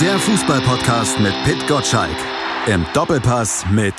Der Fußballpodcast mit Pit Gottschalk. Im Doppelpass mit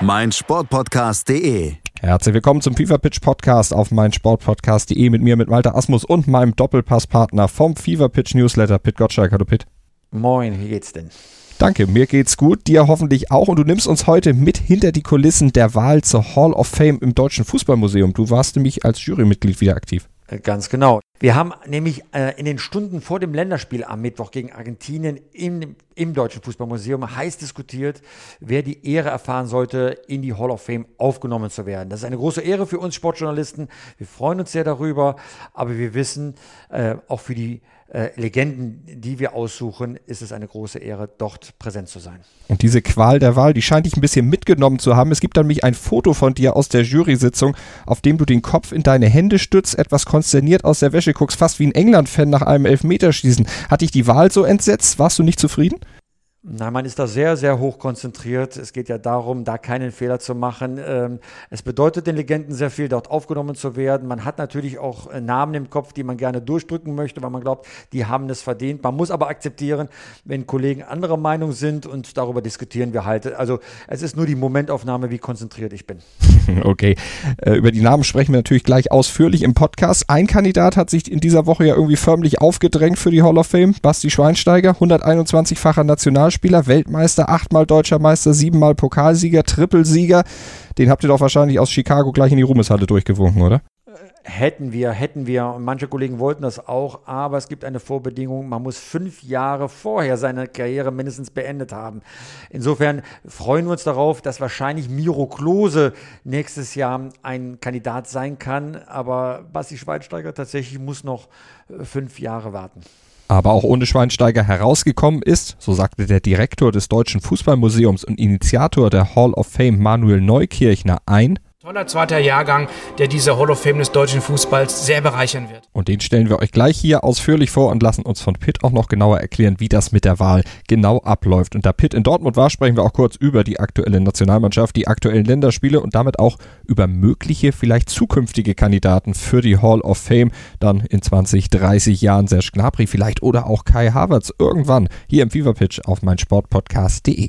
meinsportpodcast.de. Herzlich willkommen zum FIFA Pitch Podcast auf meinsportpodcast.de mit mir, mit Malte Asmus und meinem Doppelpasspartner vom FIFA Pitch Newsletter, Pit Gottschalk. Hallo Pit. Moin, wie geht's denn? Danke, mir geht's gut, dir hoffentlich auch und du nimmst uns heute mit hinter die Kulissen der Wahl zur Hall of Fame im Deutschen Fußballmuseum. Du warst nämlich als Jurymitglied wieder aktiv. Äh, ganz genau. Wir haben nämlich äh, in den Stunden vor dem Länderspiel am Mittwoch gegen Argentinien im, im Deutschen Fußballmuseum heiß diskutiert, wer die Ehre erfahren sollte, in die Hall of Fame aufgenommen zu werden. Das ist eine große Ehre für uns Sportjournalisten. Wir freuen uns sehr darüber, aber wir wissen, äh, auch für die äh, Legenden, die wir aussuchen, ist es eine große Ehre, dort präsent zu sein. Und diese Qual der Wahl, die scheint dich ein bisschen mitgenommen zu haben. Es gibt nämlich ein Foto von dir aus der Jury-Sitzung, auf dem du den Kopf in deine Hände stützt, etwas konsterniert aus der Wäsche guckst, fast wie ein England-Fan nach einem Elfmeterschießen. Hat dich die Wahl so entsetzt? Warst du nicht zufrieden? Nein, man ist da sehr, sehr hoch konzentriert. Es geht ja darum, da keinen Fehler zu machen. Ähm, es bedeutet den Legenden sehr viel, dort aufgenommen zu werden. Man hat natürlich auch äh, Namen im Kopf, die man gerne durchdrücken möchte, weil man glaubt, die haben es verdient. Man muss aber akzeptieren, wenn Kollegen anderer Meinung sind und darüber diskutieren wir halt. Also es ist nur die Momentaufnahme, wie konzentriert ich bin. Okay, äh, über die Namen sprechen wir natürlich gleich ausführlich im Podcast. Ein Kandidat hat sich in dieser Woche ja irgendwie förmlich aufgedrängt für die Hall of Fame. Basti Schweinsteiger, 121-facher Nationalspieler. Nationalspieler, Weltmeister, achtmal deutscher Meister, siebenmal Pokalsieger, Trippelsieger. Den habt ihr doch wahrscheinlich aus Chicago gleich in die Ruhmeshalle durchgewunken, oder? Hätten wir, hätten wir. Und manche Kollegen wollten das auch, aber es gibt eine Vorbedingung. Man muss fünf Jahre vorher seine Karriere mindestens beendet haben. Insofern freuen wir uns darauf, dass wahrscheinlich Miro Klose nächstes Jahr ein Kandidat sein kann. Aber Basti Schweinsteiger tatsächlich muss noch äh, fünf Jahre warten aber auch ohne Schweinsteiger herausgekommen ist, so sagte der Direktor des Deutschen Fußballmuseums und Initiator der Hall of Fame Manuel Neukirchner ein, Toller zweiter Jahrgang, der diese Hall of Fame des deutschen Fußballs sehr bereichern wird. Und den stellen wir euch gleich hier ausführlich vor und lassen uns von Pitt auch noch genauer erklären, wie das mit der Wahl genau abläuft. Und da Pitt in Dortmund war, sprechen wir auch kurz über die aktuelle Nationalmannschaft, die aktuellen Länderspiele und damit auch über mögliche, vielleicht zukünftige Kandidaten für die Hall of Fame. Dann in 20, 30 Jahren Serge Gnabry vielleicht oder auch Kai Havertz irgendwann hier im Fever Pitch auf meinsportpodcast.de.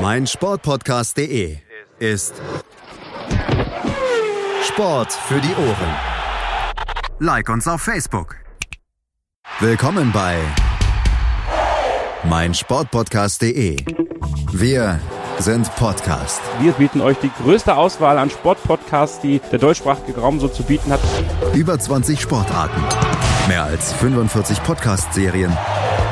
mein Sportpodcast.de ist Sport für die Ohren. Like uns auf Facebook. Willkommen bei mein Sportpodcast.de. Wir sind Podcast. Wir bieten euch die größte Auswahl an Sportpodcasts, die der deutschsprachige Raum so zu bieten hat. Über 20 Sportarten, mehr als 45 Podcast-Serien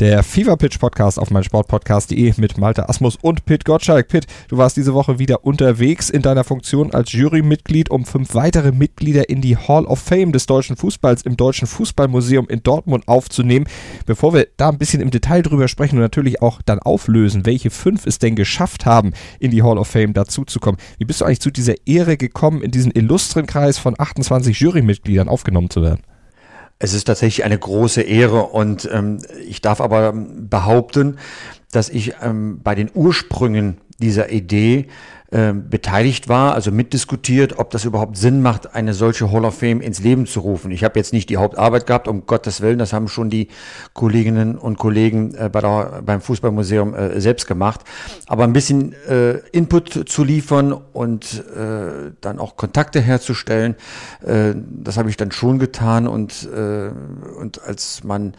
der FIFA Pitch Podcast auf meinsportpodcast.de mit Malte Asmus und Pit Gottschalk. Pit, du warst diese Woche wieder unterwegs in deiner Funktion als Jurymitglied, um fünf weitere Mitglieder in die Hall of Fame des deutschen Fußballs im Deutschen Fußballmuseum in Dortmund aufzunehmen. Bevor wir da ein bisschen im Detail drüber sprechen und natürlich auch dann auflösen, welche fünf es denn geschafft haben, in die Hall of Fame dazuzukommen. Wie bist du eigentlich zu dieser Ehre gekommen, in diesen illustren Kreis von 28 Jurymitgliedern aufgenommen zu werden? Es ist tatsächlich eine große Ehre und ähm, ich darf aber behaupten, dass ich ähm, bei den Ursprüngen dieser Idee äh, beteiligt war, also mitdiskutiert, ob das überhaupt Sinn macht, eine solche Hall of Fame ins Leben zu rufen. Ich habe jetzt nicht die Hauptarbeit gehabt, um Gottes Willen, das haben schon die Kolleginnen und Kollegen äh, bei der, beim Fußballmuseum äh, selbst gemacht, aber ein bisschen äh, Input zu liefern und äh, dann auch Kontakte herzustellen, äh, das habe ich dann schon getan und, äh, und als man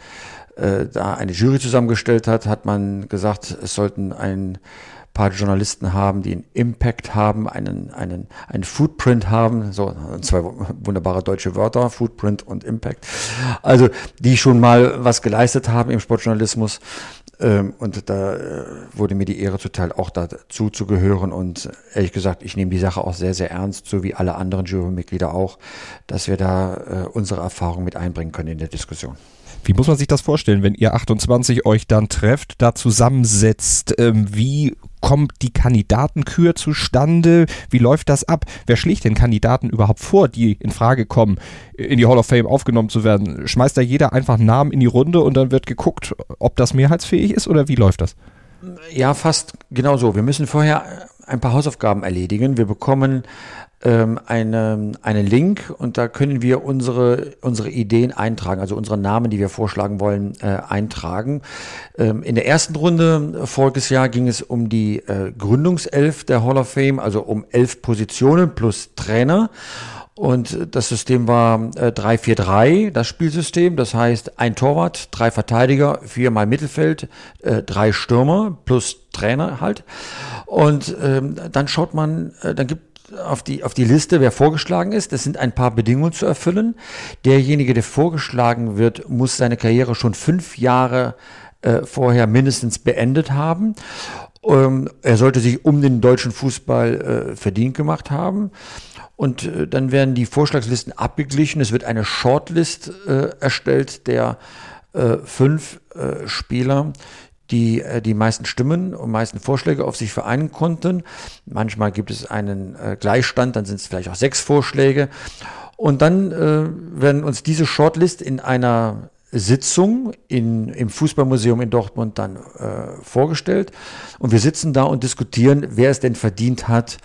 äh, da eine Jury zusammengestellt hat, hat man gesagt, es sollten ein paar Journalisten haben, die einen Impact haben, einen, einen, einen Footprint haben, so zwei wunderbare deutsche Wörter, Footprint und Impact. Also die schon mal was geleistet haben im Sportjournalismus. Ähm, und da äh, wurde mir die Ehre zuteil, auch dazu zu gehören. Und ehrlich gesagt, ich nehme die Sache auch sehr, sehr ernst, so wie alle anderen Jurymitglieder auch, dass wir da äh, unsere Erfahrung mit einbringen können in der Diskussion. Wie muss man sich das vorstellen, wenn ihr 28 euch dann trefft, da zusammensetzt? Ähm, wie kommt die Kandidatenkür zustande? Wie läuft das ab? Wer schlägt den Kandidaten überhaupt vor, die in Frage kommen, in die Hall of Fame aufgenommen zu werden? Schmeißt da jeder einfach einen Namen in die Runde und dann wird geguckt, ob das mehrheitsfähig ist oder wie läuft das? Ja, fast genau so. Wir müssen vorher ein paar Hausaufgaben erledigen. Wir bekommen ähm, eine, einen Link und da können wir unsere, unsere Ideen eintragen, also unsere Namen, die wir vorschlagen wollen, äh, eintragen. Ähm, in der ersten Runde voriges Jahr ging es um die äh, Gründungself der Hall of Fame, also um elf Positionen plus Trainer. Und das System war äh, 3-4-3, das Spielsystem. Das heißt, ein Torwart, drei Verteidiger, viermal Mittelfeld, äh, drei Stürmer plus Trainer halt. Und ähm, dann schaut man, äh, dann gibt auf die, auf die Liste, wer vorgeschlagen ist. Es sind ein paar Bedingungen zu erfüllen. Derjenige, der vorgeschlagen wird, muss seine Karriere schon fünf Jahre äh, vorher mindestens beendet haben. Ähm, er sollte sich um den deutschen Fußball äh, verdient gemacht haben. Und äh, dann werden die Vorschlagslisten abgeglichen. Es wird eine Shortlist äh, erstellt der äh, fünf äh, Spieler, die äh, die meisten Stimmen und meisten Vorschläge auf sich vereinen konnten. Manchmal gibt es einen äh, Gleichstand, dann sind es vielleicht auch sechs Vorschläge. Und dann äh, werden uns diese Shortlist in einer Sitzung in, im Fußballmuseum in Dortmund dann äh, vorgestellt. Und wir sitzen da und diskutieren, wer es denn verdient hat,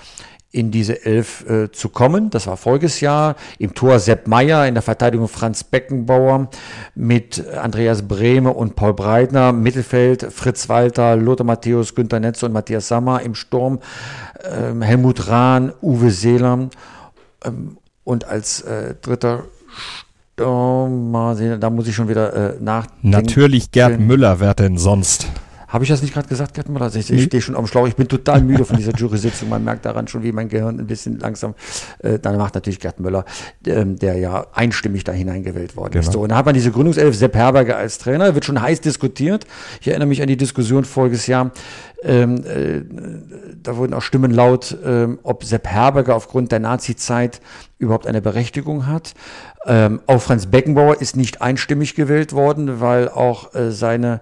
in diese Elf äh, zu kommen. Das war voriges Jahr. Im Tor Sepp Meyer, in der Verteidigung Franz Beckenbauer mit Andreas Brehme und Paul Breitner. Mittelfeld Fritz Walter, Lothar Matthäus, Günter Netze und Matthias Sammer. Im Sturm ähm, Helmut Rahn, Uwe Seeler. Ähm, und als äh, dritter Stürmer, da muss ich schon wieder äh, nachdenken. Natürlich Gerd Müller, wer denn sonst? Habe ich das nicht gerade gesagt, Gerd Müller? Ich, ich stehe schon am Schlauch. Ich bin total müde von dieser Jury-Sitzung. Man merkt daran schon, wie mein Gehirn ein bisschen langsam. Äh, dann macht natürlich Gerd Müller, ähm, der ja einstimmig da hineingewählt worden genau. ist. So, und da hat man diese Gründungself, Sepp Herberger als Trainer, wird schon heiß diskutiert. Ich erinnere mich an die Diskussion voriges Jahr. Ähm, äh, da wurden auch Stimmen laut, ähm, ob Sepp Herberger aufgrund der Nazi-Zeit überhaupt eine Berechtigung hat. Ähm, auch Franz Beckenbauer ist nicht einstimmig gewählt worden, weil auch äh, seine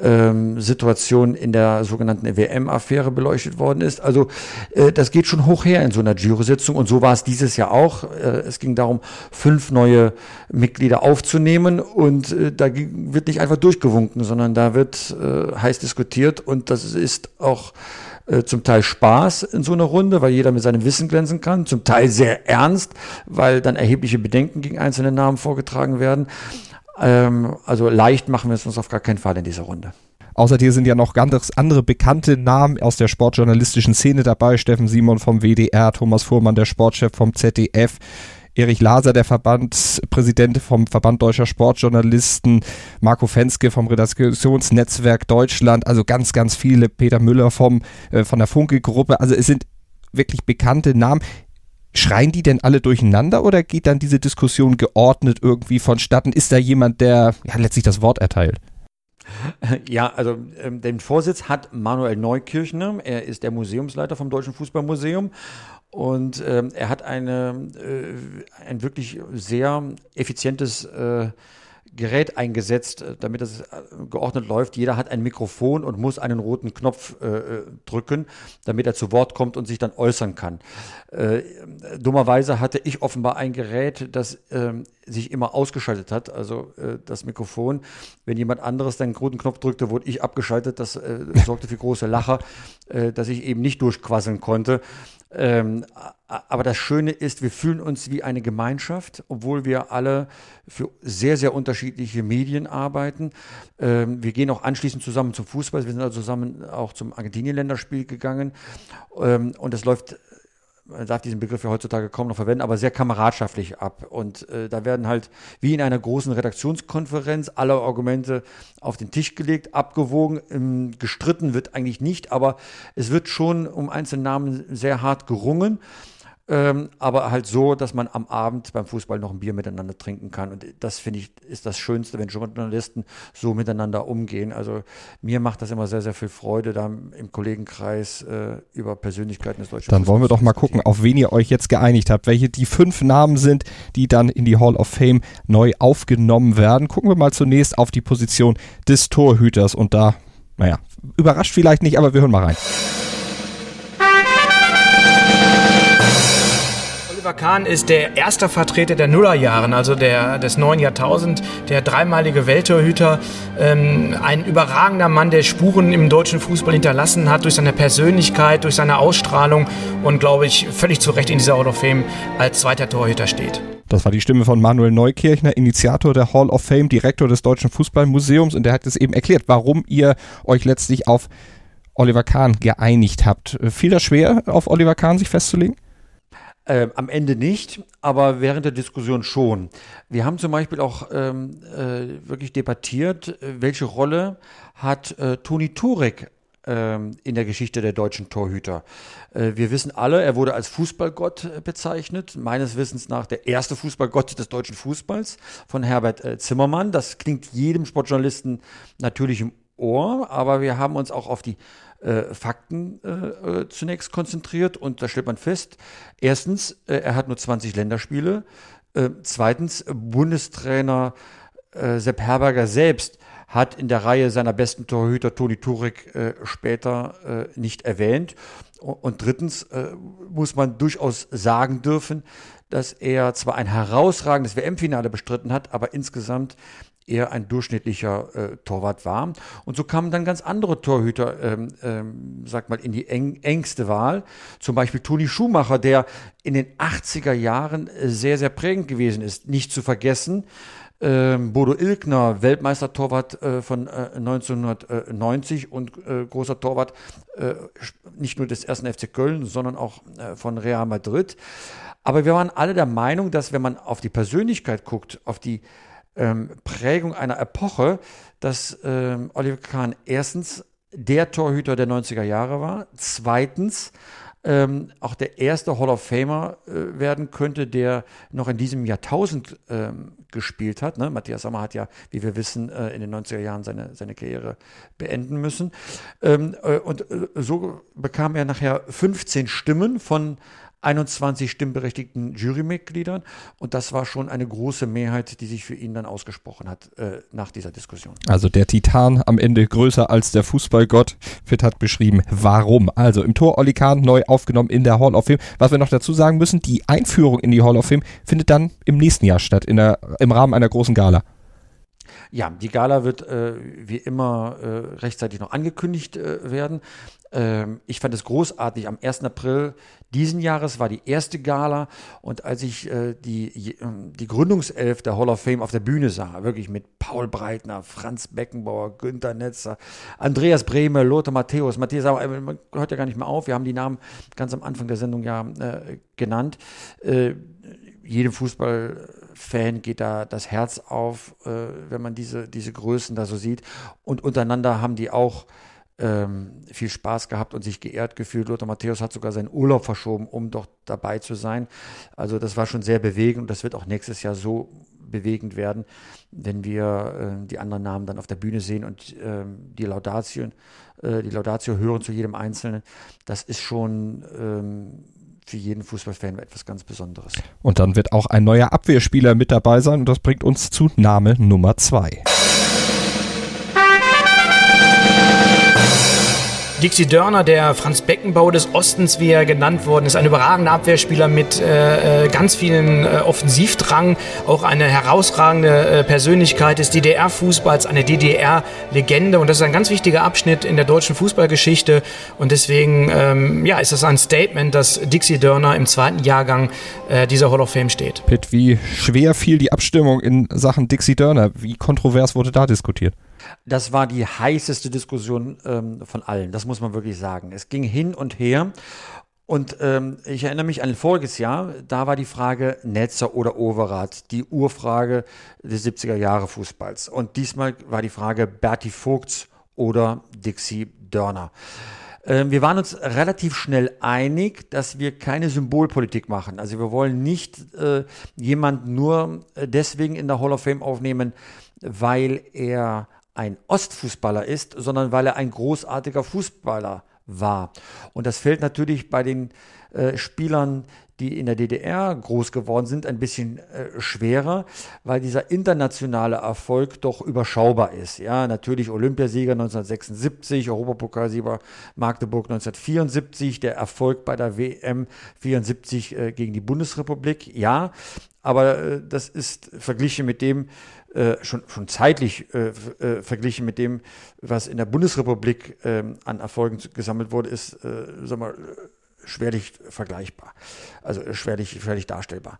ähm, Situation in der sogenannten WM-Affäre beleuchtet worden ist. Also äh, das geht schon hoch her in so einer Jury-Sitzung und so war es dieses Jahr auch. Äh, es ging darum, fünf neue Mitglieder aufzunehmen und äh, da wird nicht einfach durchgewunken, sondern da wird äh, heiß diskutiert und das ist auch äh, zum Teil Spaß in so einer Runde, weil jeder mit seinem Wissen glänzen kann, zum Teil sehr ernst, weil dann erhebliche Bedenken gegen einzelne Namen vorgetragen werden. Ähm, also leicht machen wir es uns auf gar keinen Fall in dieser Runde. Außer dir sind ja noch ganz andere bekannte Namen aus der sportjournalistischen Szene dabei. Steffen Simon vom WDR, Thomas Fuhrmann, der Sportchef vom ZDF, Erich Laser, der Verbandspräsident vom Verband Deutscher Sportjournalisten, Marco Fenske vom Redaktionsnetzwerk Deutschland, also ganz, ganz viele, Peter Müller vom, äh, von der Funke-Gruppe. Also es sind wirklich bekannte Namen. Schreien die denn alle durcheinander oder geht dann diese Diskussion geordnet irgendwie vonstatten? Ist da jemand, der ja, letztlich das Wort erteilt? Ja, also ähm, den Vorsitz hat Manuel Neukirchner. Er ist der Museumsleiter vom Deutschen Fußballmuseum und ähm, er hat eine, äh, ein wirklich sehr effizientes äh, Gerät eingesetzt, äh, damit es äh, geordnet läuft. Jeder hat ein Mikrofon und muss einen roten Knopf äh, äh, drücken, damit er zu Wort kommt und sich dann äußern kann. Äh, dummerweise hatte ich offenbar ein Gerät, das äh, sich immer ausgeschaltet hat, also das Mikrofon. Wenn jemand anderes den roten Knopf drückte, wurde ich abgeschaltet. Das sorgte für große Lacher, dass ich eben nicht durchquasseln konnte. Ähm, aber das Schöne ist, wir fühlen uns wie eine Gemeinschaft, obwohl wir alle für sehr, sehr unterschiedliche Medien arbeiten. Ähm, wir gehen auch anschließend zusammen zum Fußball. Wir sind also zusammen auch zum Argentinien-Länderspiel gegangen. Ähm, und es läuft man darf diesen Begriff ja heutzutage kaum noch verwenden, aber sehr kameradschaftlich ab. Und äh, da werden halt wie in einer großen Redaktionskonferenz alle Argumente auf den Tisch gelegt, abgewogen, ähm, gestritten wird eigentlich nicht, aber es wird schon um einzelne Namen sehr hart gerungen. Ähm, aber halt so, dass man am Abend beim Fußball noch ein Bier miteinander trinken kann. Und das finde ich ist das Schönste, wenn Journalisten so miteinander umgehen. Also mir macht das immer sehr, sehr viel Freude, da im Kollegenkreis äh, über Persönlichkeiten des deutschen Dann wollen wir doch mal gucken, auf wen ihr euch jetzt geeinigt habt, welche die fünf Namen sind, die dann in die Hall of Fame neu aufgenommen werden. Gucken wir mal zunächst auf die Position des Torhüters und da, naja, überrascht vielleicht nicht, aber wir hören mal rein. Oliver Kahn ist der erste Vertreter der Nullerjahren, also der, des neuen Jahrtausend, der dreimalige Welttorhüter, ähm, ein überragender Mann, der Spuren im deutschen Fußball hinterlassen hat durch seine Persönlichkeit, durch seine Ausstrahlung und, glaube ich, völlig zu Recht in dieser Hall of Fame als zweiter Torhüter steht. Das war die Stimme von Manuel Neukirchner, Initiator der Hall of Fame, Direktor des Deutschen Fußballmuseums und der hat es eben erklärt, warum ihr euch letztlich auf Oliver Kahn geeinigt habt. Fiel das schwer, auf Oliver Kahn sich festzulegen? Äh, am Ende nicht, aber während der Diskussion schon. Wir haben zum Beispiel auch ähm, äh, wirklich debattiert, welche Rolle hat äh, Toni Turek ähm, in der Geschichte der deutschen Torhüter. Äh, wir wissen alle, er wurde als Fußballgott äh, bezeichnet, meines Wissens nach der erste Fußballgott des deutschen Fußballs von Herbert äh, Zimmermann. Das klingt jedem Sportjournalisten natürlich im Ohr, aber wir haben uns auch auf die äh, Fakten äh, äh, zunächst konzentriert und da stellt man fest, erstens, äh, er hat nur 20 Länderspiele, äh, zweitens, Bundestrainer äh, Sepp Herberger selbst hat in der Reihe seiner besten Torhüter Toni Turek später nicht erwähnt. Und drittens muss man durchaus sagen dürfen, dass er zwar ein herausragendes WM-Finale bestritten hat, aber insgesamt eher ein durchschnittlicher äh, Torwart war. Und so kamen dann ganz andere Torhüter, ähm, ähm, sag mal, in die eng, engste Wahl. Zum Beispiel Toni Schumacher, der in den 80er Jahren äh, sehr, sehr prägend gewesen ist. Nicht zu vergessen, ähm, Bodo Ilkner, Weltmeistertorwart äh, von äh, 1990 und äh, großer Torwart äh, nicht nur des ersten FC Köln, sondern auch äh, von Real Madrid. Aber wir waren alle der Meinung, dass wenn man auf die Persönlichkeit guckt, auf die ähm, Prägung einer Epoche, dass ähm, Oliver Kahn erstens der Torhüter der 90er Jahre war, zweitens ähm, auch der erste Hall of Famer äh, werden könnte, der noch in diesem Jahrtausend ähm, gespielt hat. Ne? Matthias Sommer hat ja, wie wir wissen, äh, in den 90er Jahren seine, seine Karriere beenden müssen. Ähm, äh, und äh, so bekam er nachher 15 Stimmen von 21 stimmberechtigten Jurymitgliedern. Und das war schon eine große Mehrheit, die sich für ihn dann ausgesprochen hat äh, nach dieser Diskussion. Also der Titan am Ende größer als der Fußballgott. Fitt hat beschrieben, warum. Also im Tor Olli Kahn neu aufgenommen in der Hall of Fame. Was wir noch dazu sagen müssen, die Einführung in die Hall of Fame findet dann im nächsten Jahr statt, in der, im Rahmen einer großen Gala. Ja, die Gala wird äh, wie immer äh, rechtzeitig noch angekündigt äh, werden. Ähm, ich fand es großartig. Am 1. April diesen Jahres war die erste Gala und als ich äh, die, ähm, die Gründungself der Hall of Fame auf der Bühne sah, wirklich mit Paul Breitner, Franz Beckenbauer, Günter Netzer, Andreas Brehme, Lothar Matthäus, Matthias Sauer, äh, man hört ja gar nicht mehr auf, wir haben die Namen ganz am Anfang der Sendung ja äh, genannt. Jedem Fußballfan geht da das Herz auf, äh, wenn man diese, diese Größen da so sieht. Und untereinander haben die auch ähm, viel Spaß gehabt und sich geehrt gefühlt. Lothar Matthäus hat sogar seinen Urlaub verschoben, um doch dabei zu sein. Also das war schon sehr bewegend und das wird auch nächstes Jahr so bewegend werden, wenn wir äh, die anderen Namen dann auf der Bühne sehen und ähm, die Laudatio, äh, die Laudatio hören zu jedem Einzelnen. Das ist schon ähm, für jeden Fußballfan etwas ganz Besonderes. Und dann wird auch ein neuer Abwehrspieler mit dabei sein und das bringt uns zu Name Nummer zwei. Dixie Dörner, der Franz Beckenbauer des Ostens, wie er genannt worden ist, ein überragender Abwehrspieler mit äh, äh ganz vielen äh, Offensivdrang, auch eine herausragende äh, Persönlichkeit des DDR-Fußballs, eine DDR-Legende und das ist ein ganz wichtiger Abschnitt in der deutschen Fußballgeschichte und deswegen ähm, ja, ist das ein Statement, dass Dixie Dörner im zweiten Jahrgang äh, dieser Hall of Fame steht. Pitt, wie schwer fiel die Abstimmung in Sachen Dixie Dörner? Wie kontrovers wurde da diskutiert? Das war die heißeste Diskussion ähm, von allen, das muss man wirklich sagen. Es ging hin und her Und ähm, ich erinnere mich an voriges Jahr, da war die Frage Netzer oder Overath, die Urfrage des 70er Jahre Fußballs. Und diesmal war die Frage Berti Vogts oder Dixie Dörner. Ähm, wir waren uns relativ schnell einig, dass wir keine Symbolpolitik machen. Also wir wollen nicht äh, jemanden nur äh, deswegen in der Hall of Fame aufnehmen, weil er ein Ostfußballer ist, sondern weil er ein großartiger Fußballer war. Und das fällt natürlich bei den äh, Spielern, die in der DDR groß geworden sind, ein bisschen äh, schwerer, weil dieser internationale Erfolg doch überschaubar ist. Ja, natürlich Olympiasieger 1976, Europapokalsieger Magdeburg 1974, der Erfolg bei der WM 74 äh, gegen die Bundesrepublik. Ja, aber äh, das ist verglichen mit dem, äh, schon, schon zeitlich äh, äh, verglichen mit dem, was in der Bundesrepublik ähm, an Erfolgen gesammelt wurde, ist, äh, sag mal, schwerlich vergleichbar, also schwerlich, schwerlich darstellbar.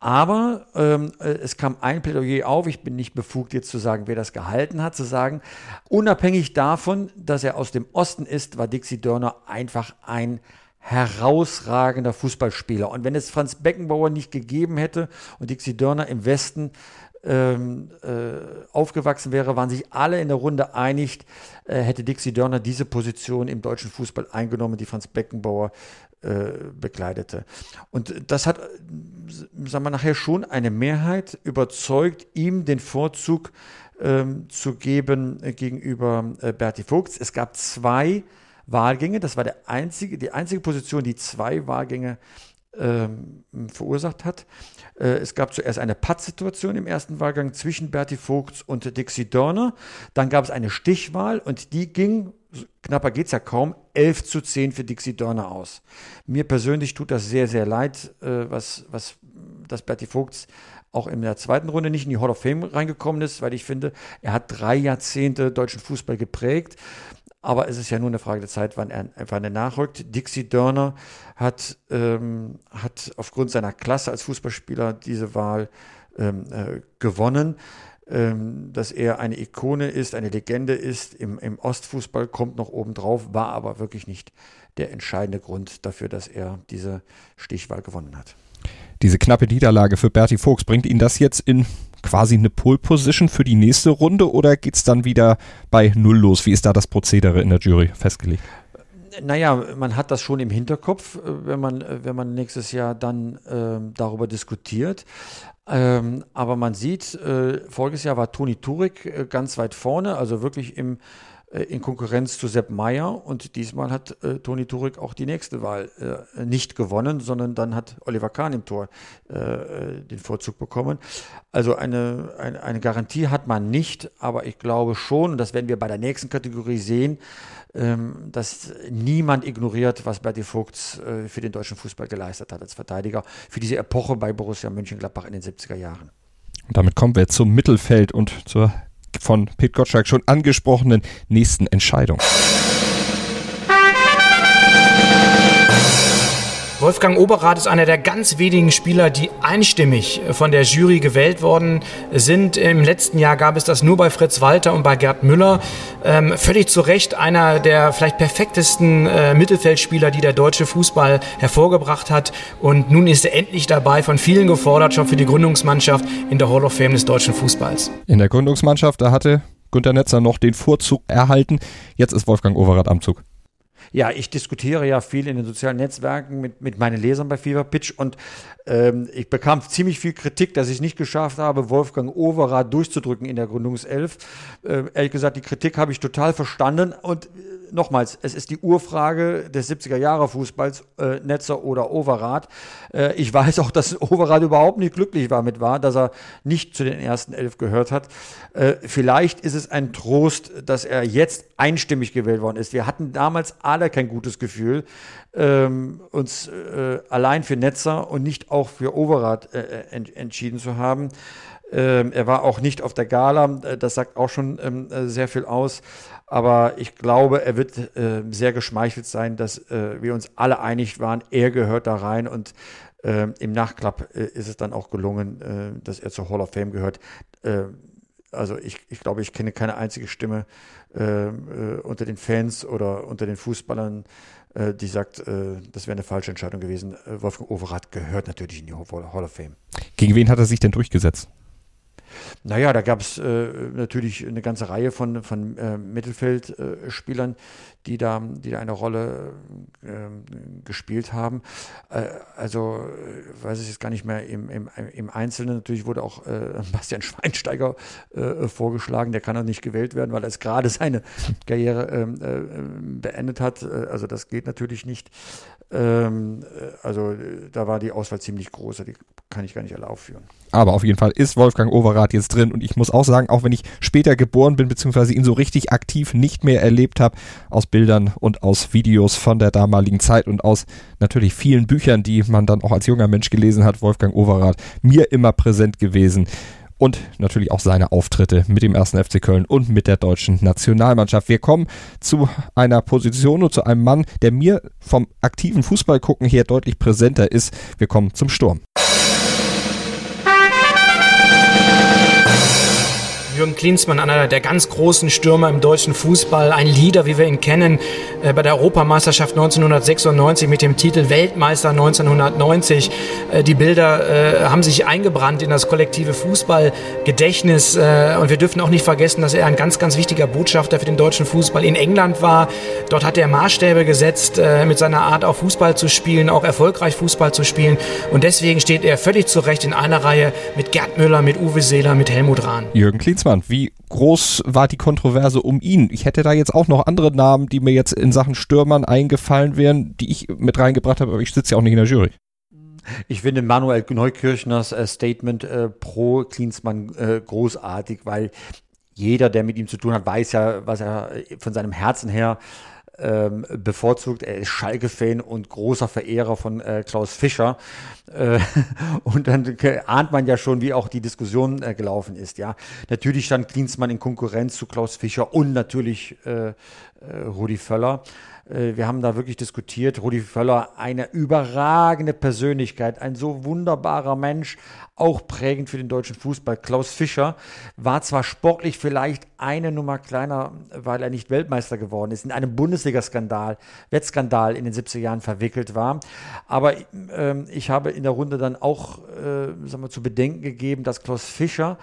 Aber ähm, äh, es kam ein Plädoyer auf, ich bin nicht befugt jetzt zu sagen, wer das gehalten hat, zu sagen, unabhängig davon, dass er aus dem Osten ist, war Dixie Dörner einfach ein herausragender Fußballspieler. Und wenn es Franz Beckenbauer nicht gegeben hätte und Dixie Dörner im Westen ähm, äh, aufgewachsen wäre, waren sich alle in der Runde einig, äh, hätte Dixie Dörner diese Position im deutschen Fußball eingenommen, die Franz Beckenbauer äh, bekleidete. Und das hat, sagen wir nachher schon eine Mehrheit überzeugt, ihm den Vorzug ähm, zu geben äh, gegenüber äh, Berti Vogts. Es gab zwei Wahlgänge, das war der einzige, die einzige Position, die zwei Wahlgänge ähm, verursacht hat. Äh, es gab zuerst eine Pattsituation im ersten Wahlgang zwischen Berti Vogts und Dixie Dörner. Dann gab es eine Stichwahl und die ging, knapper geht es ja kaum, 11 zu 10 für Dixie Dörner aus. Mir persönlich tut das sehr, sehr leid, äh, was, was dass Berti Vogts auch in der zweiten Runde nicht in die Hall of Fame reingekommen ist, weil ich finde, er hat drei Jahrzehnte deutschen Fußball geprägt. Aber es ist ja nur eine Frage der Zeit, wann er, wann er nachrückt. Dixie Dörner hat, ähm, hat aufgrund seiner Klasse als Fußballspieler diese Wahl ähm, äh, gewonnen. Ähm, dass er eine Ikone ist, eine Legende ist im, im Ostfußball, kommt noch obendrauf, war aber wirklich nicht der entscheidende Grund dafür, dass er diese Stichwahl gewonnen hat. Diese knappe Niederlage für Berti Fuchs, bringt ihn das jetzt in quasi eine Pole Position für die nächste Runde oder geht es dann wieder bei Null los? Wie ist da das Prozedere in der Jury festgelegt? Naja, man hat das schon im Hinterkopf, äh, wenn man, äh, wenn man nächstes Jahr dann ähm, darüber diskutiert. Ähm, aber man sieht, äh, voriges Jahr war Toni Turek äh, ganz weit vorne, also wirklich im in Konkurrenz zu Sepp Meyer und diesmal hat äh, Toni Turek auch die nächste Wahl äh, nicht gewonnen, sondern dann hat Oliver Kahn im Tor äh, äh, den Vorzug bekommen. Also eine, eine, eine, Garantie hat man nicht, aber ich glaube schon, und das werden wir bei der nächsten Kategorie sehen, ähm, dass niemand ignoriert, was Berti Vogts äh, für den deutschen Fußball geleistet hat als Verteidiger, für diese Epoche bei Borussia Mönchengladbach in den 70er Jahren. Und damit kommen wir zum Mittelfeld und zur von Pete Gottschalk schon angesprochenen nächsten Entscheidung. Wolfgang Oberrath ist einer der ganz wenigen Spieler, die einstimmig von der Jury gewählt worden sind. Im letzten Jahr gab es das nur bei Fritz Walter und bei Gerd Müller. Ähm, völlig zu Recht einer der vielleicht perfektesten äh, Mittelfeldspieler, die der deutsche Fußball hervorgebracht hat. Und nun ist er endlich dabei, von vielen gefordert, schon für die Gründungsmannschaft in der Hall of Fame des deutschen Fußballs. In der Gründungsmannschaft, da hatte Günter Netzer noch den Vorzug erhalten. Jetzt ist Wolfgang Overath am Zug. Ja, ich diskutiere ja viel in den sozialen Netzwerken mit, mit meinen Lesern bei Fever Pitch und ähm, ich bekam ziemlich viel Kritik, dass ich nicht geschafft habe, Wolfgang Overath durchzudrücken in der Gründungself. Äh, ehrlich gesagt, die Kritik habe ich total verstanden und nochmals, es ist die Urfrage des 70er Jahre Fußballs, äh, Netzer oder Overath. Äh, ich weiß auch, dass Overath überhaupt nicht glücklich war mit war, dass er nicht zu den ersten elf gehört hat. Äh, vielleicht ist es ein Trost, dass er jetzt einstimmig gewählt worden ist. Wir hatten damals alle kein gutes Gefühl, ähm, uns äh, allein für Netzer und nicht auch für Overath äh, ent entschieden zu haben. Ähm, er war auch nicht auf der Gala, äh, das sagt auch schon ähm, äh, sehr viel aus. Aber ich glaube, er wird äh, sehr geschmeichelt sein, dass äh, wir uns alle einig waren, er gehört da rein und äh, im Nachklapp äh, ist es dann auch gelungen, äh, dass er zur Hall of Fame gehört. Äh, also ich, ich glaube, ich kenne keine einzige Stimme unter den Fans oder unter den Fußballern, die sagt, das wäre eine falsche Entscheidung gewesen. Wolfgang Overath gehört natürlich in die Hall of Fame. Gegen wen hat er sich denn durchgesetzt? Naja, da gab es äh, natürlich eine ganze Reihe von, von äh, Mittelfeldspielern, die, da, die da eine Rolle äh, gespielt haben. Äh, also, äh, weiß ich jetzt gar nicht mehr im, im, im Einzelnen. Natürlich wurde auch äh, Bastian Schweinsteiger vorgeschlagen. Der kann auch nicht gewählt werden, weil er jetzt gerade seine Karriere ähm, beendet hat. Also, das geht natürlich nicht. Ähm, also, da war die Auswahl ziemlich groß. Die kann ich gar nicht alle aufführen. Aber auf jeden Fall ist Wolfgang Overath jetzt drin und ich muss auch sagen, auch wenn ich später geboren bin, beziehungsweise ihn so richtig aktiv nicht mehr erlebt habe, aus Bildern und aus Videos von der damaligen Zeit und aus natürlich vielen Büchern, die man dann auch als junger Mensch gelesen hat, Wolfgang Overath, mir immer präsent gewesen. Und natürlich auch seine Auftritte mit dem ersten FC Köln und mit der deutschen Nationalmannschaft. Wir kommen zu einer Position und zu einem Mann, der mir vom aktiven Fußballgucken her deutlich präsenter ist. Wir kommen zum Sturm. Jürgen Klinsmann, einer der ganz großen Stürmer im deutschen Fußball, ein Leader, wie wir ihn kennen, äh, bei der Europameisterschaft 1996 mit dem Titel Weltmeister 1990. Äh, die Bilder äh, haben sich eingebrannt in das kollektive Fußballgedächtnis und wir dürfen auch nicht vergessen, dass er ein ganz, ganz wichtiger Botschafter für den deutschen Fußball in England war. Dort hat er Maßstäbe gesetzt, mit seiner Art auch Fußball zu spielen, auch erfolgreich Fußball zu spielen und deswegen steht er völlig zu Recht in einer Reihe mit Gerd Müller, mit Uwe Seeler, mit Helmut Rahn. Jürgen Klinsmann Klinsmann, wie groß war die Kontroverse um ihn? Ich hätte da jetzt auch noch andere Namen, die mir jetzt in Sachen Stürmern eingefallen wären, die ich mit reingebracht habe, aber ich sitze ja auch nicht in der Jury. Ich finde Manuel Neukirchners äh, Statement äh, pro Klinsmann äh, großartig, weil jeder, der mit ihm zu tun hat, weiß ja, was er von seinem Herzen her ähm, bevorzugt. Er ist Schalke-Fan und großer Verehrer von äh, Klaus Fischer. Äh, und dann ahnt man ja schon, wie auch die Diskussion äh, gelaufen ist. Ja, natürlich stand Klinsmann in Konkurrenz zu Klaus Fischer und natürlich äh, äh, Rudi Völler. Äh, wir haben da wirklich diskutiert. Rudi Völler, eine überragende Persönlichkeit, ein so wunderbarer Mensch, auch prägend für den deutschen Fußball. Klaus Fischer war zwar sportlich vielleicht eine Nummer kleiner, weil er nicht Weltmeister geworden ist, in einem Bundesliga-Skandal, Wettskandal in den 70er Jahren verwickelt war. Aber ähm, ich habe in der Runde dann auch äh, sagen wir, zu bedenken gegeben, dass Klaus Fischer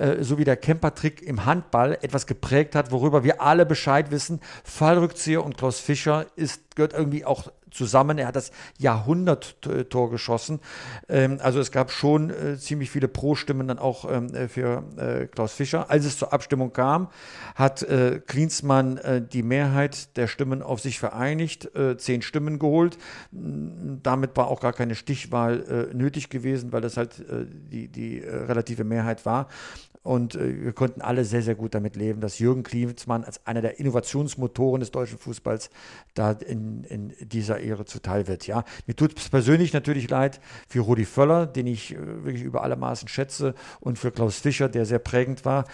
äh, so wie der Camper-Trick im Handball etwas geprägt hat, worüber wir alle Bescheid wissen. Fallrückzieher und Klaus Fischer ist, gehört irgendwie auch zusammen. Er hat das Jahrhundert-Tor geschossen. Ähm, also es gab schon äh, ziemlich viele Pro-Stimmen dann auch ähm, äh, für äh, Klaus Fischer. Als es zur Abstimmung kam, hat Klinsmann die Mehrheit der Stimmen auf sich vereinigt, zehn Stimmen geholt. Damit war auch gar keine Stichwahl nötig gewesen, weil das halt die, die relative Mehrheit war. Und wir konnten alle sehr, sehr gut damit leben, dass Jürgen Klinsmann als einer der Innovationsmotoren des deutschen Fußballs da in, in dieser Ehre zuteil wird. Ja. Mir tut es persönlich natürlich leid für Rudi Völler, den ich äh, wirklich über alle Maßen schätze, und für Klaus Fischer, der sehr prägend war.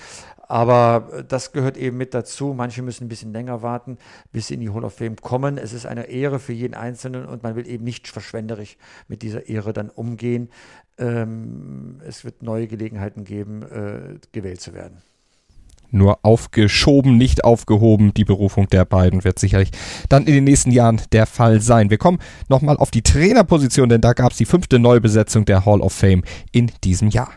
Aber äh, das gehört eben mit dazu. Manche müssen ein bisschen länger warten, bis sie in die Hall of Fame kommen. Es ist eine Ehre für jeden Einzelnen und man will eben nicht verschwenderisch mit dieser Ehre dann umgehen. Ähm, es wird neue Gelegenheiten geben, äh, gewählt zu werden. Nur aufgeschoben, nicht aufgehoben. Die Berufung der beiden wird sicherlich dann in den nächsten Jahren der Fall sein. Wir kommen nochmal auf die Trainerposition, denn da gab es die fünfte Neubesetzung der Hall of Fame in diesem Jahr.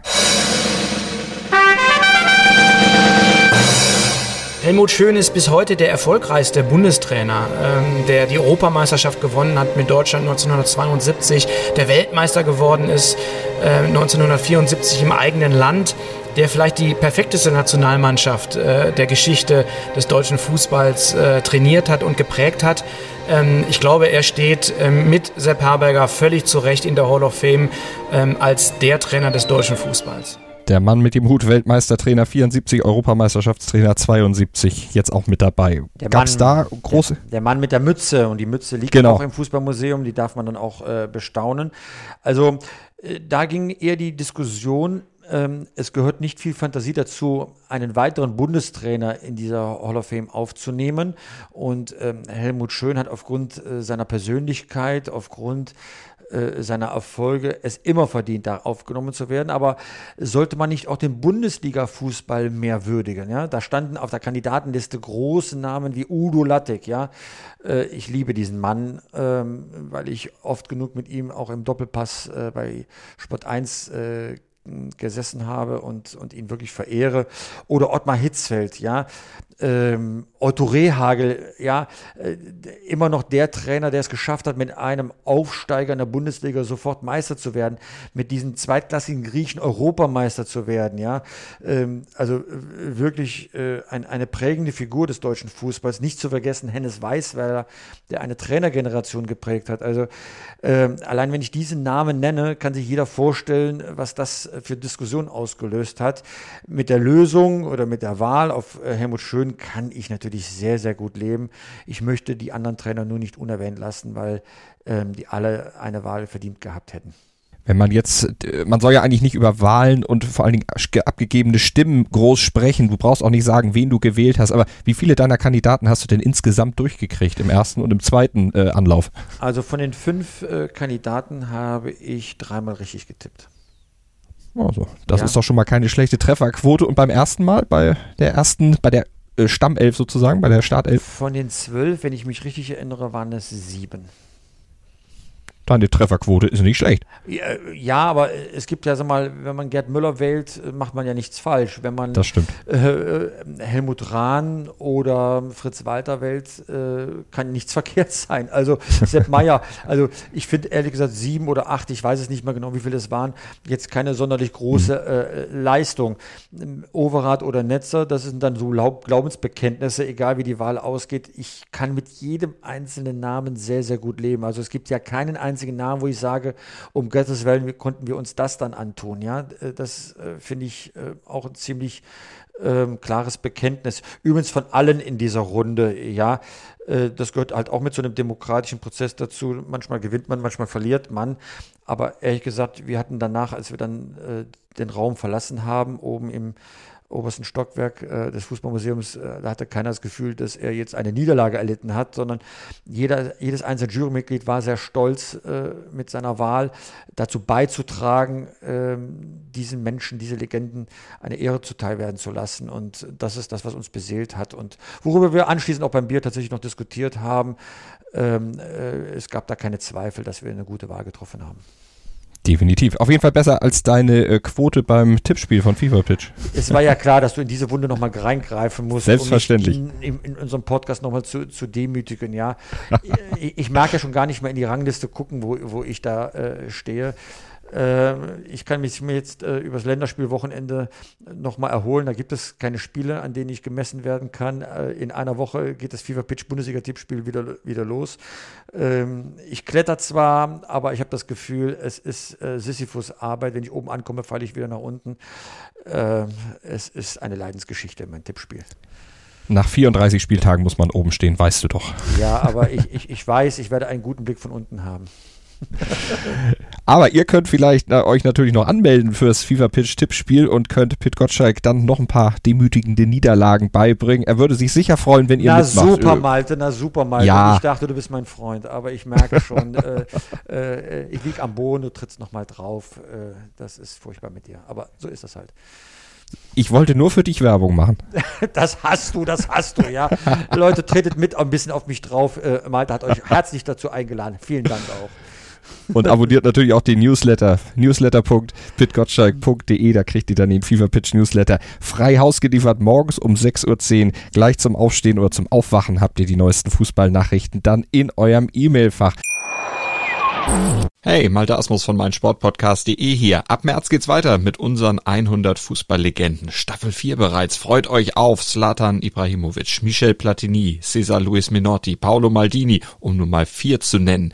Helmut Schön ist bis heute der erfolgreichste Bundestrainer, ähm, der die Europameisterschaft gewonnen hat mit Deutschland 1972, der Weltmeister geworden ist äh, 1974 im eigenen Land, der vielleicht die perfekteste Nationalmannschaft äh, der Geschichte des deutschen Fußballs äh, trainiert hat und geprägt hat. Ähm, ich glaube, er steht ähm, mit Sepp Herberger völlig zu Recht in der Hall of Fame ähm, als der Trainer des deutschen Fußballs. Der Mann mit dem Hut, Weltmeistertrainer 74, Europameisterschaftstrainer 72, jetzt auch mit dabei. Gab es da große. Der, der, Mann mit der Mütze und die Mütze liegt genau. auch im Fußballmuseum, die darf man dann auch äh, bestaunen. Also äh, da ging eher die Diskussion, ähm, es gehört nicht viel Fantasie dazu, einen weiteren Bundestrainer in dieser Hall of Fame aufzunehmen. Und ähm, Helmut Schön hat aufgrund äh, seiner Persönlichkeit, aufgrund äh, seiner Erfolge es immer verdient, da aufgenommen zu werden. Aber sollte man nicht auch den Bundesliga-Fußball mehr würdigen? Ja? Da standen auf der Kandidatenliste große Namen wie Udo Lattek. Ja? Äh, ich liebe diesen Mann, ähm, weil ich oft genug mit ihm auch im Doppelpass äh, bei Sport 1 äh, gesessen habe und, und ihn wirklich verehre. Oder Ottmar Hitzfeld, ja ähm, Otto Rehagel, ja, äh, immer noch der Trainer, der es geschafft hat, mit einem Aufsteiger in der Bundesliga sofort Meister zu werden, mit diesen zweitklassigen Griechen Europameister zu werden, ja. Ähm, also äh, wirklich äh, ein, eine prägende Figur des deutschen Fußballs. Nicht zu vergessen Hennes Weißweiler, der eine Trainergeneration geprägt hat. Also ähm, allein wenn ich diesen Namen nenne, kann sich jeder vorstellen, was das für Diskussionen ausgelöst hat. Mit der Lösung oder mit der Wahl auf äh, Helmut Schön Schön kann ich natürlich sehr, sehr gut leben. Ich möchte die anderen Trainer nur nicht unerwähnt lassen, weil ähm, die alle eine Wahl verdient gehabt hätten. Wenn man jetzt, man soll ja eigentlich nicht über Wahlen und vor allen Dingen abgegebene Stimmen groß sprechen. Du brauchst auch nicht sagen, wen du gewählt hast. Aber wie viele deiner Kandidaten hast du denn insgesamt durchgekriegt im ersten und im zweiten äh, Anlauf? Also von den fünf äh, Kandidaten habe ich dreimal richtig getippt. Also, das ja. ist doch schon mal keine schlechte Trefferquote. Und beim ersten Mal, bei der ersten, bei der äh, Stammelf sozusagen, bei der Startelf? Von den zwölf, wenn ich mich richtig erinnere, waren es sieben. Deine Trefferquote ist nicht schlecht. Ja, aber es gibt ja, sag mal, wenn man Gerd Müller wählt, macht man ja nichts falsch. Wenn man das stimmt. Äh, Helmut Rahn oder Fritz Walter wählt, äh, kann nichts verkehrt sein. Also Sepp Meier, also ich finde ehrlich gesagt sieben oder acht, ich weiß es nicht mehr genau, wie viele es waren, jetzt keine sonderlich große mhm. äh, Leistung. Overath oder Netzer, das sind dann so Glaubensbekenntnisse, egal wie die Wahl ausgeht. Ich kann mit jedem einzelnen Namen sehr, sehr gut leben. Also es gibt ja keinen einzelnen einzigen Namen, wo ich sage, um Gottes Willen konnten wir uns das dann antun. Ja, äh, das äh, finde ich äh, auch ein ziemlich ähm, klares Bekenntnis. Übrigens von allen in dieser Runde, ja, äh, das gehört halt auch mit so einem demokratischen Prozess dazu. Manchmal gewinnt man, manchmal verliert man. Aber ehrlich gesagt, wir hatten danach, als wir dann äh, den Raum verlassen haben, oben im obersten Stockwerk äh, des Fußballmuseums, äh, da hatte keiner das Gefühl, dass er jetzt eine Niederlage erlitten hat, sondern jeder, jedes einzelne Jurymitglied war sehr stolz äh, mit seiner Wahl dazu beizutragen, ähm, diesen Menschen, diese Legenden eine Ehre zuteil werden zu lassen. Und das ist das, was uns beseelt hat und worüber wir anschließend auch beim Bier tatsächlich noch diskutiert haben. Ähm, äh, es gab da keine Zweifel, dass wir eine gute Wahl getroffen haben. Definitiv. Auf jeden Fall besser als deine äh, Quote beim Tippspiel von FIFA Pitch. Es war ja klar, dass du in diese Wunde nochmal reingreifen musst. Selbstverständlich. Um in, in, in, unserem Podcast nochmal zu, zu demütigen, ja. ich, ich, mag ja schon gar nicht mehr in die Rangliste gucken, wo, wo ich da äh, stehe. Äh, ich kann mich jetzt äh, übers Länderspielwochenende nochmal erholen. Da gibt es keine Spiele, an denen ich gemessen werden kann. Äh, in einer Woche geht das FIFA Pitch Bundesliga-Tippspiel wieder, wieder los. Ähm, ich kletter zwar, aber ich habe das Gefühl, es ist äh, Sisyphus Arbeit. Wenn ich oben ankomme, falle ich wieder nach unten. Äh, es ist eine Leidensgeschichte, mein Tippspiel. Nach 34 Spieltagen muss man oben stehen, weißt du doch. Ja, aber ich, ich, ich weiß, ich werde einen guten Blick von unten haben. Aber ihr könnt vielleicht na, euch natürlich noch anmelden fürs FIFA Pitch Tippspiel und könnt Pit Gottschalk dann noch ein paar demütigende Niederlagen beibringen. Er würde sich sicher freuen, wenn ihr na, mitmacht. Na super, Malte, na super, Malte. Ja. Ich dachte, du bist mein Freund, aber ich merke schon, äh, äh, ich liege am Boden, du trittst nochmal drauf. Äh, das ist furchtbar mit dir, aber so ist das halt. Ich wollte nur für dich Werbung machen. Das hast du, das hast du, ja. Leute, tretet mit ein bisschen auf mich drauf. Äh, Malte hat euch herzlich dazu eingeladen. Vielen Dank auch. Und abonniert natürlich auch den Newsletter. Newsletter.pitgottschalk.de, da kriegt ihr dann den FIFA Pitch Newsletter frei Haus geliefert morgens um 6.10 Uhr. Gleich zum Aufstehen oder zum Aufwachen habt ihr die neuesten Fußballnachrichten dann in eurem E-Mail-Fach. Hey, Malte Asmus von meinsportpodcast.de hier. Ab März geht's weiter mit unseren 100 Fußballlegenden. Staffel 4 bereits. Freut euch auf Zlatan Ibrahimovic, Michel Platini, Cesar Luis Minotti, Paolo Maldini, um nur mal vier zu nennen.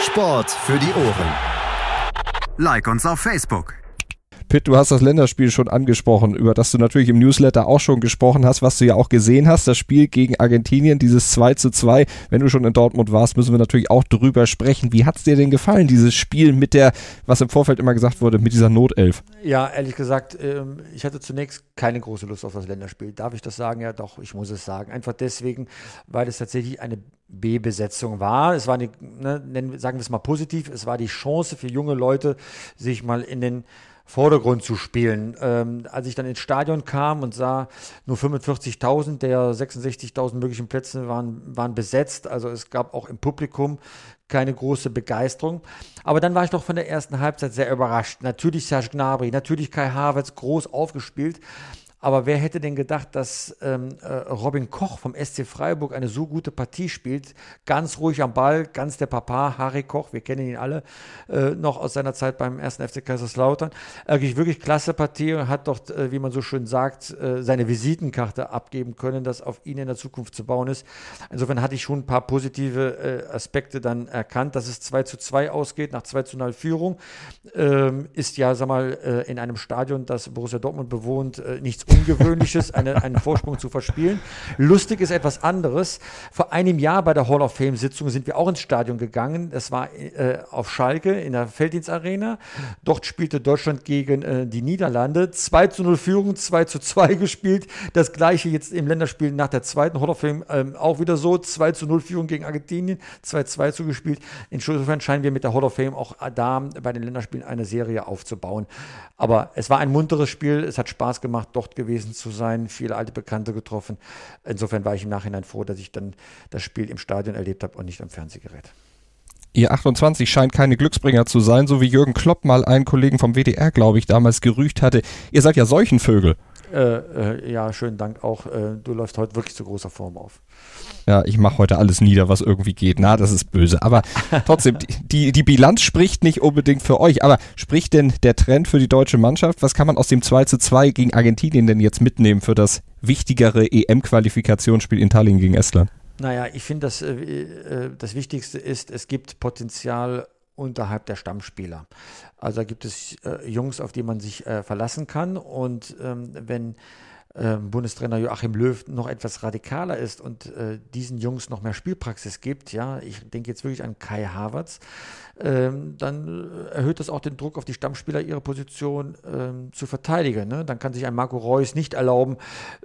Sport für die Ohren. Like uns auf Facebook. Pitt, du hast das Länderspiel schon angesprochen, über das du natürlich im Newsletter auch schon gesprochen hast, was du ja auch gesehen hast. Das Spiel gegen Argentinien, dieses 2 zu 2. Wenn du schon in Dortmund warst, müssen wir natürlich auch drüber sprechen. Wie hat es dir denn gefallen, dieses Spiel mit der, was im Vorfeld immer gesagt wurde, mit dieser Notelf? Ja, ehrlich gesagt, ähm, ich hatte zunächst keine große Lust auf das Länderspiel. Darf ich das sagen? Ja, doch, ich muss es sagen. Einfach deswegen, weil es tatsächlich eine B-Besetzung war. Es war eine, ne, sagen wir es mal positiv, es war die Chance für junge Leute, sich mal in den Vordergrund zu spielen. Ähm, als ich dann ins Stadion kam und sah, nur 45.000 der 66.000 möglichen Plätze waren, waren besetzt. Also es gab auch im Publikum keine große Begeisterung. Aber dann war ich doch von der ersten Halbzeit sehr überrascht. Natürlich Serge Gnabry, natürlich Kai Havertz groß aufgespielt. Aber wer hätte denn gedacht, dass ähm, äh, Robin Koch vom SC Freiburg eine so gute Partie spielt? Ganz ruhig am Ball, ganz der Papa, Harry Koch, wir kennen ihn alle äh, noch aus seiner Zeit beim ersten FC Kaiserslautern. Eigentlich wirklich klasse Partie und hat doch, äh, wie man so schön sagt, äh, seine Visitenkarte abgeben können, dass auf ihn in der Zukunft zu bauen ist. Insofern hatte ich schon ein paar positive äh, Aspekte dann erkannt, dass es 2 zu 2 ausgeht, nach 2 zu 0 Führung. Ähm, ist ja, sag mal, äh, in einem Stadion, das Borussia Dortmund bewohnt, nichts Ungewöhnliches, eine, einen Vorsprung zu verspielen. Lustig ist etwas anderes. Vor einem Jahr bei der Hall of Fame-Sitzung sind wir auch ins Stadion gegangen. Das war äh, auf Schalke in der Felddienstarena. Dort spielte Deutschland gegen äh, die Niederlande. 2 zu 0 Führung, 2 zu 2 gespielt. Das gleiche jetzt im Länderspiel nach der zweiten Hall of Fame ähm, auch wieder so. 2 zu 0 Führung gegen Argentinien, 2 zu 2 zugespielt. Insofern scheinen wir mit der Hall of Fame auch da bei den Länderspielen eine Serie aufzubauen. Aber es war ein munteres Spiel. Es hat Spaß gemacht, dort gewesen zu sein, viele alte Bekannte getroffen. Insofern war ich im Nachhinein froh, dass ich dann das Spiel im Stadion erlebt habe und nicht am Fernsehgerät. Ihr 28 scheint keine Glücksbringer zu sein, so wie Jürgen Klopp mal einen Kollegen vom WDR, glaube ich, damals gerügt hatte. Ihr seid ja solchen Vögel. Äh, äh, ja, schönen Dank auch. Äh, du läufst heute wirklich zu großer Form auf. Ja, ich mache heute alles nieder, was irgendwie geht. Na, das ist böse. Aber trotzdem, die, die Bilanz spricht nicht unbedingt für euch. Aber spricht denn der Trend für die deutsche Mannschaft? Was kann man aus dem 2 zu 2 gegen Argentinien denn jetzt mitnehmen für das wichtigere EM-Qualifikationsspiel in Tallinn gegen Estland? Naja, ich finde, das, äh, äh, das Wichtigste ist, es gibt Potenzial unterhalb der Stammspieler. Also da gibt es äh, Jungs, auf die man sich äh, verlassen kann. Und ähm, wenn Bundestrainer Joachim Löw noch etwas radikaler ist und äh, diesen Jungs noch mehr Spielpraxis gibt, ja, ich denke jetzt wirklich an Kai Havertz, ähm, dann äh, erhöht das auch den Druck auf die Stammspieler, ihre Position ähm, zu verteidigen. Ne? Dann kann sich ein Marco Reus nicht erlauben,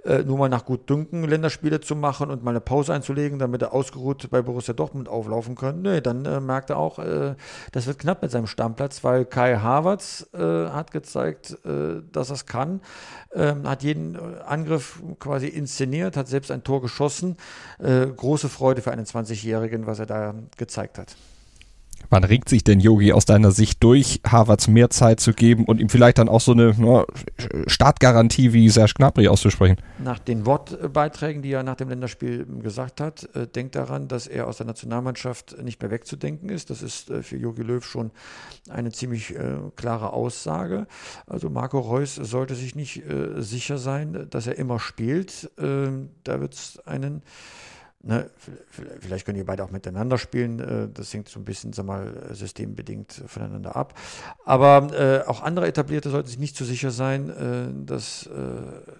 äh, nur mal nach Gutdünken Länderspiele zu machen und mal eine Pause einzulegen, damit er ausgeruht bei Borussia Dortmund auflaufen kann. Nee, dann äh, merkt er auch, äh, das wird knapp mit seinem Stammplatz, weil Kai Havertz äh, hat gezeigt, dass er es kann, ähm, hat jeden Angriff quasi inszeniert, hat selbst ein Tor geschossen. große Freude für einen 20-Jährigen, was er da gezeigt hat. Wann regt sich denn Yogi aus deiner Sicht durch, Harvards mehr Zeit zu geben und ihm vielleicht dann auch so eine no, Startgarantie wie Serge Gnabry auszusprechen? Nach den Wortbeiträgen, die er nach dem Länderspiel gesagt hat, äh, denkt daran, dass er aus der Nationalmannschaft nicht mehr wegzudenken ist. Das ist äh, für Jogi Löw schon eine ziemlich äh, klare Aussage. Also Marco Reus sollte sich nicht äh, sicher sein, dass er immer spielt. Ähm, da wird es einen Ne, vielleicht können die beide auch miteinander spielen. Äh, das hängt so ein bisschen, sag mal, systembedingt voneinander ab. Aber äh, auch andere Etablierte sollten sich nicht zu so sicher sein, äh, dass äh,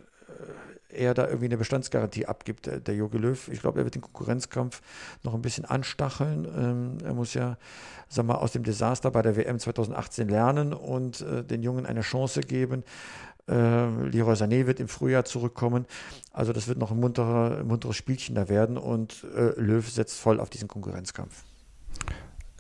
er da irgendwie eine Bestandsgarantie abgibt, der, der Jogi Löw. Ich glaube, er wird den Konkurrenzkampf noch ein bisschen anstacheln. Ähm, er muss ja, sag mal, aus dem Desaster bei der WM 2018 lernen und äh, den Jungen eine Chance geben. Äh, Leroy Sané wird im Frühjahr zurückkommen. Also das wird noch ein munterer, munteres Spielchen da werden und äh, Löw setzt voll auf diesen Konkurrenzkampf.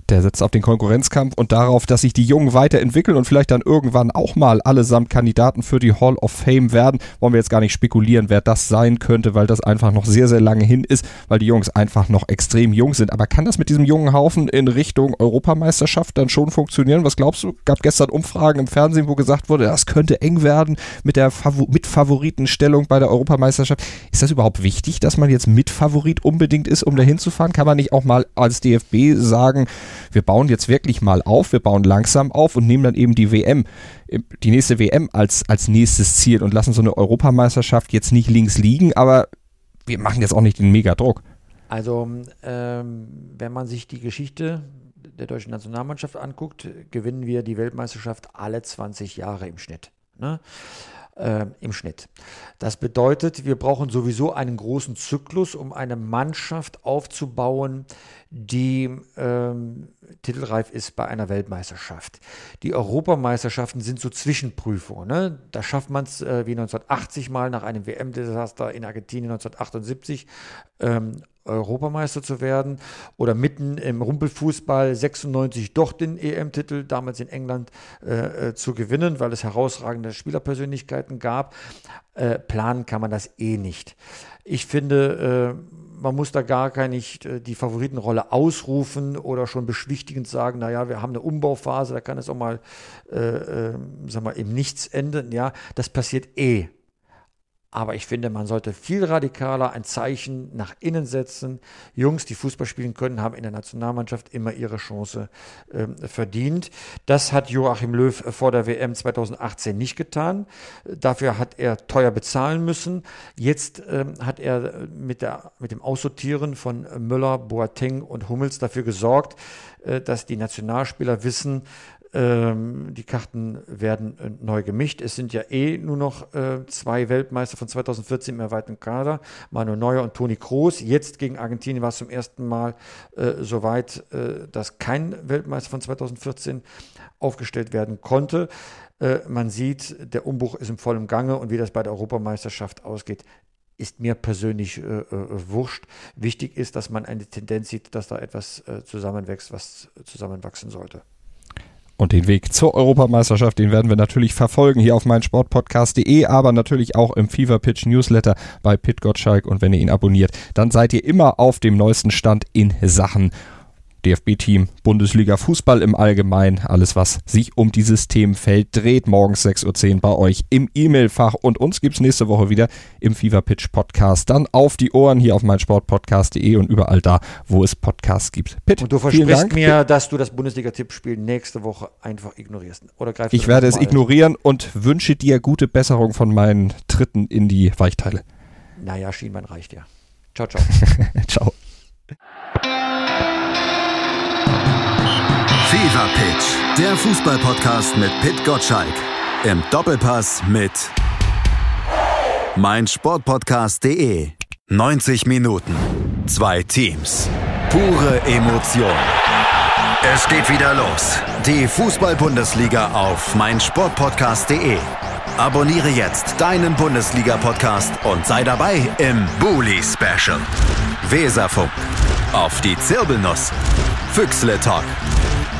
Der setzt auf den Konkurrenzkampf und darauf, dass sich die Jungen weiterentwickeln und vielleicht dann irgendwann auch mal allesamt Kandidaten für die Hall of Fame werden. Wollen wir jetzt gar nicht spekulieren, wer das sein könnte, weil das einfach noch sehr, sehr lange hin ist, weil die Jungs einfach noch extrem jung sind. Aber kann das mit diesem jungen Haufen in Richtung Europameisterschaft dann schon funktionieren? Was glaubst du? Gab gestern Umfragen im Fernsehen, wo gesagt wurde, das könnte eng werden mit der Favor Mitfavoritenstellung bei der Europameisterschaft. Ist das überhaupt wichtig, dass man jetzt Mitfavorit unbedingt ist, um da hinzufahren? Kann man nicht auch mal als DFB sagen, wir bauen jetzt wirklich mal auf, wir bauen langsam auf und nehmen dann eben die WM, die nächste WM als, als nächstes Ziel und lassen so eine Europameisterschaft jetzt nicht links liegen, aber wir machen jetzt auch nicht den Megadruck. Also, ähm, wenn man sich die Geschichte der deutschen Nationalmannschaft anguckt, gewinnen wir die Weltmeisterschaft alle 20 Jahre im Schnitt. Ne? Äh, im Schnitt. Das bedeutet, wir brauchen sowieso einen großen Zyklus, um eine Mannschaft aufzubauen, die ähm, titelreif ist bei einer Weltmeisterschaft. Die Europameisterschaften sind so Zwischenprüfungen. Ne? Da schafft man es äh, wie 1980 mal nach einem WM-Desaster in Argentinien 1978 ähm, Europameister zu werden oder mitten im Rumpelfußball 96 doch den EM-Titel damals in England äh, äh, zu gewinnen, weil es herausragende Spielerpersönlichkeiten gab. Äh, planen kann man das eh nicht. Ich finde, äh, man muss da gar gar nicht äh, die Favoritenrolle ausrufen oder schon beschwichtigend sagen, naja, wir haben eine Umbauphase, da kann es auch mal, äh, äh, sag mal, im Nichts enden. Ja, das passiert eh. Aber ich finde, man sollte viel radikaler ein Zeichen nach innen setzen. Jungs, die Fußball spielen können, haben in der Nationalmannschaft immer ihre Chance äh, verdient. Das hat Joachim Löw vor der WM 2018 nicht getan. Dafür hat er teuer bezahlen müssen. Jetzt ähm, hat er mit, der, mit dem Aussortieren von Müller, Boateng und Hummels dafür gesorgt, äh, dass die Nationalspieler wissen, ähm, die Karten werden äh, neu gemischt. Es sind ja eh nur noch äh, zwei Weltmeister von 2014 im erweiterten Kader, Manuel Neuer und Toni Kroos. Jetzt gegen Argentinien war es zum ersten Mal äh, soweit, äh, dass kein Weltmeister von 2014 aufgestellt werden konnte. Äh, man sieht, der Umbruch ist im vollen Gange und wie das bei der Europameisterschaft ausgeht, ist mir persönlich äh, äh, wurscht. Wichtig ist, dass man eine Tendenz sieht, dass da etwas äh, zusammenwächst, was zusammenwachsen sollte. Und den Weg zur Europameisterschaft, den werden wir natürlich verfolgen hier auf meinsportpodcast.de, aber natürlich auch im Fever Pitch Newsletter bei Pit Gottschalk. Und wenn ihr ihn abonniert, dann seid ihr immer auf dem neuesten Stand in Sachen DFB-Team, Bundesliga, Fußball im Allgemeinen, alles was sich um dieses Themenfeld dreht, morgens 6.10 Uhr bei euch im E-Mail-Fach und uns gibt es nächste Woche wieder im Fever Pitch Podcast. Dann auf die Ohren hier auf meinsportpodcast.de und überall da, wo es Podcasts gibt. Pitt, und du versprichst mir, dass du das Bundesliga-Tippspiel nächste Woche einfach ignorierst. Oder greifst ich werde es ignorieren und wünsche dir gute Besserung von meinen Tritten in die Weichteile. Naja, Schienbein reicht ja. Ciao, ciao. ciao. Fever Pitch, der Fußballpodcast mit Pit Gottschalk. Im Doppelpass mit meinsportpodcast.de. 90 Minuten, zwei Teams, pure Emotion. Es geht wieder los. Die Fußball-Bundesliga auf meinsportpodcast.de. Abonniere jetzt deinen Bundesliga-Podcast und sei dabei im Bully Special. Weserfunk. Auf die Zirbelnuss. Füchsle Talk